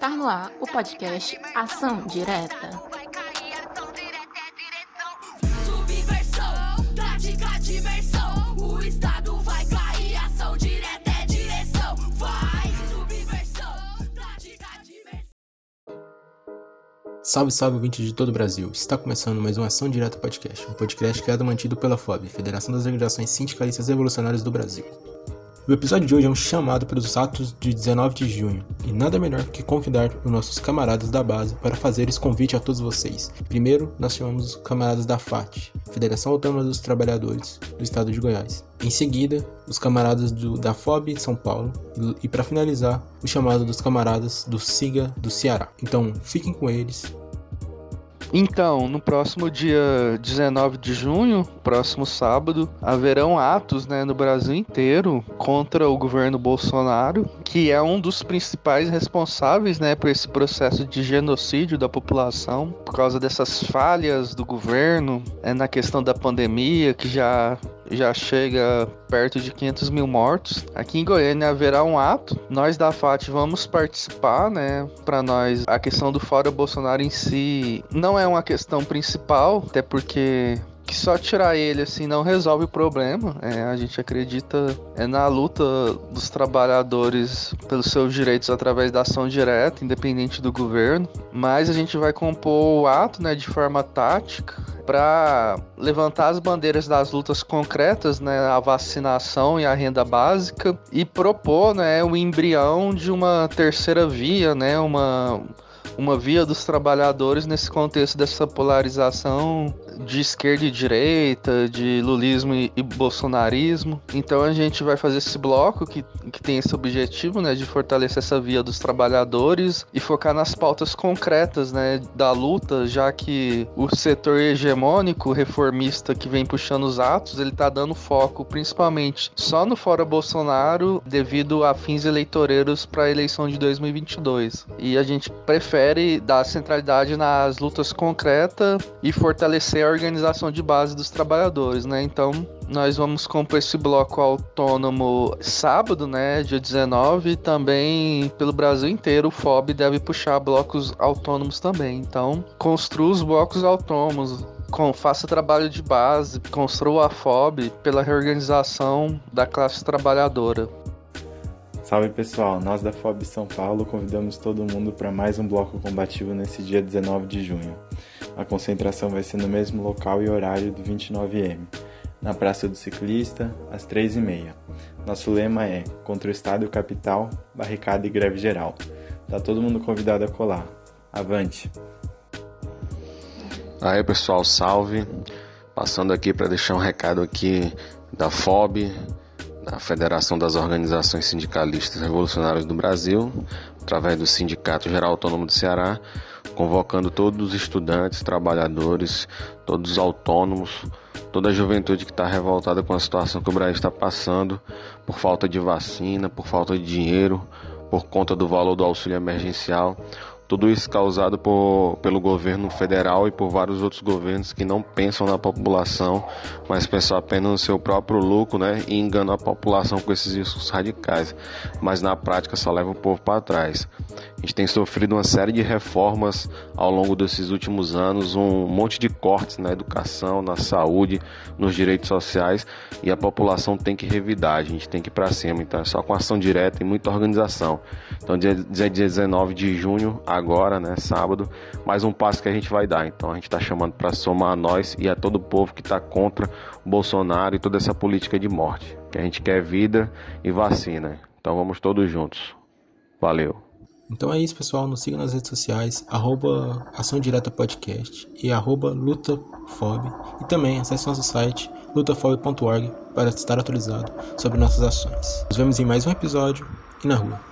Está no ar o podcast Ação Direta. Subversão, tática, diversão. O Estado vai cair, ação direta é direção. Vai, subversão, tática, diversão. Salve, salve, ouvinte de todo o Brasil! Está começando mais uma Ação Direta Podcast, um podcast criado e mantido pela FOB, Federação das Organizações Sindicalistas Revolucionárias do Brasil. O episódio de hoje é um chamado pelos atos de 19 de junho, e nada melhor que convidar os nossos camaradas da base para fazer esse convite a todos vocês. Primeiro, nós chamamos os camaradas da FAT, Federação Autônoma dos Trabalhadores do Estado de Goiás. Em seguida, os camaradas do, da FOB São Paulo e, e para finalizar, o chamado dos camaradas do SIGA do Ceará. Então, fiquem com eles Então, no próximo dia 19 de junho, próximo sábado, haverão atos né, no Brasil inteiro contra o governo Bolsonaro, que é um dos principais responsáveis né, por esse processo de genocídio da população, por causa dessas falhas do governo é, na questão da pandemia, que já já chega perto de 500 mil mortos. Aqui em Goiânia haverá um ato. Nós da FAT vamos participar, né? Para nós, a questão do Fora Bolsonaro em si não é uma questão principal, até porque que só tirar ele assim não resolve o problema. É, a gente acredita é na luta dos trabalhadores pelos seus direitos através da ação direta, independente do governo. Mas a gente vai compor o ato, né, de forma tática para levantar as bandeiras das lutas concretas, né, a vacinação e a renda básica e propor, né, o embrião de uma terceira via, né, uma uma via dos trabalhadores nesse contexto dessa polarização de esquerda e direita, de lulismo e, e, bolsonarismo. Então a gente vai fazer esse bloco que, que tem esse objetivo, né, de fortalecer essa via dos trabalhadores e focar nas pautas concretas, né, da luta, já que o setor hegemônico reformista que vem puxando os atos, ele tá dando foco principalmente só no fora Bolsonaro devido a fins eleitoreiros para a eleição de 2022. E a gente prefere dar centralidade nas lutas concretas e fortalecer a organização de base dos trabalhadores, né? Então, nós vamos compor esse bloco autônomo sábado, né, dia 19, e também pelo Brasil inteiro o FOB deve puxar blocos autônomos também. Então, construa os blocos autônomos, com, faça trabalho de base, construa a FOB pela reorganização da classe trabalhadora. Salve pessoal, nós da FOB São Paulo convidamos todo mundo para mais um bloco combativo nesse dia 19 de junho. A concentração vai ser no mesmo local e horário do 29M, na Praça do Ciclista, às 3h30. Nosso lema é Contra o Estado e o Capital, barricada e greve geral. Tá todo mundo convidado a colar. Avante! Aí pessoal, salve! Passando aqui para deixar um recado aqui da FOB, da Federação das Organizações Sindicalistas Revolucionárias do Brasil, através do Sindicato Geral Autônomo do Ceará, convocando todos os estudantes, trabalhadores, todos os autônomos, toda a juventude que está revoltada com a situação que o Brasil está passando por falta de vacina, por falta de dinheiro, por conta do valor do auxílio emergencial. Tudo isso causado por, pelo governo federal e por vários outros governos que não pensam na população, mas pensam apenas no seu próprio lucro né, e enganam a população com esses riscos radicais. Mas na prática só leva o povo para trás. A gente tem sofrido uma série de reformas ao longo desses últimos anos, um monte de cortes na educação, na saúde, nos direitos sociais e a população tem que revidar, a gente tem que ir para cima. Então é só com ação direta e muita organização. Então, dia 19 de junho, agora, né, sábado, mais um passo que a gente vai dar. Então a gente está chamando para somar a nós e a todo o povo que está contra o Bolsonaro e toda essa política de morte. Que a gente quer vida e vacina. Então vamos todos juntos. Valeu. Então é isso, pessoal. Nos siga nas redes sociais, arroba Ação Direta Podcast e arroba Lutafob. E também acesse nosso site lutafob.org para estar atualizado sobre nossas ações. Nos vemos em mais um episódio e na rua.